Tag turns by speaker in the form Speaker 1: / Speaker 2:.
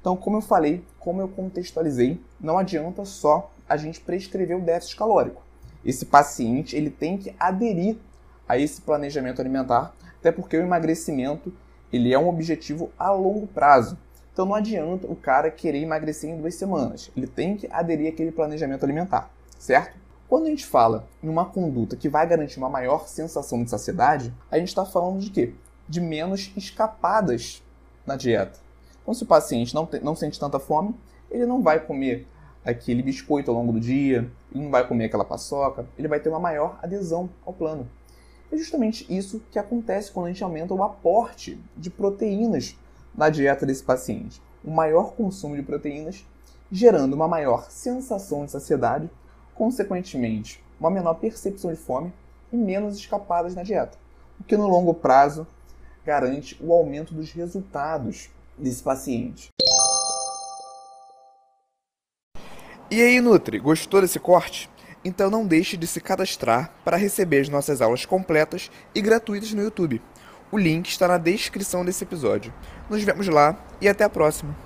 Speaker 1: Então, como eu falei, como eu contextualizei, não adianta só a gente prescrever o déficit calórico. Esse paciente ele tem que aderir a esse planejamento alimentar, até porque o emagrecimento ele é um objetivo a longo prazo. Então não adianta o cara querer emagrecer em duas semanas. Ele tem que aderir àquele planejamento alimentar, certo? Quando a gente fala em uma conduta que vai garantir uma maior sensação de saciedade, a gente está falando de quê? De menos escapadas na dieta. Então, se o paciente não, não sente tanta fome, ele não vai comer aquele biscoito ao longo do dia, ele não vai comer aquela paçoca, ele vai ter uma maior adesão ao plano. É justamente isso que acontece quando a gente aumenta o aporte de proteínas na dieta desse paciente. Um maior consumo de proteínas, gerando uma maior sensação de saciedade, consequentemente, uma menor percepção de fome e menos escapadas na dieta, o que no longo prazo garante o aumento dos resultados desse paciente.
Speaker 2: E aí, Nutri, gostou desse corte? Então não deixe de se cadastrar para receber as nossas aulas completas e gratuitas no YouTube. O link está na descrição desse episódio. Nos vemos lá e até a próxima!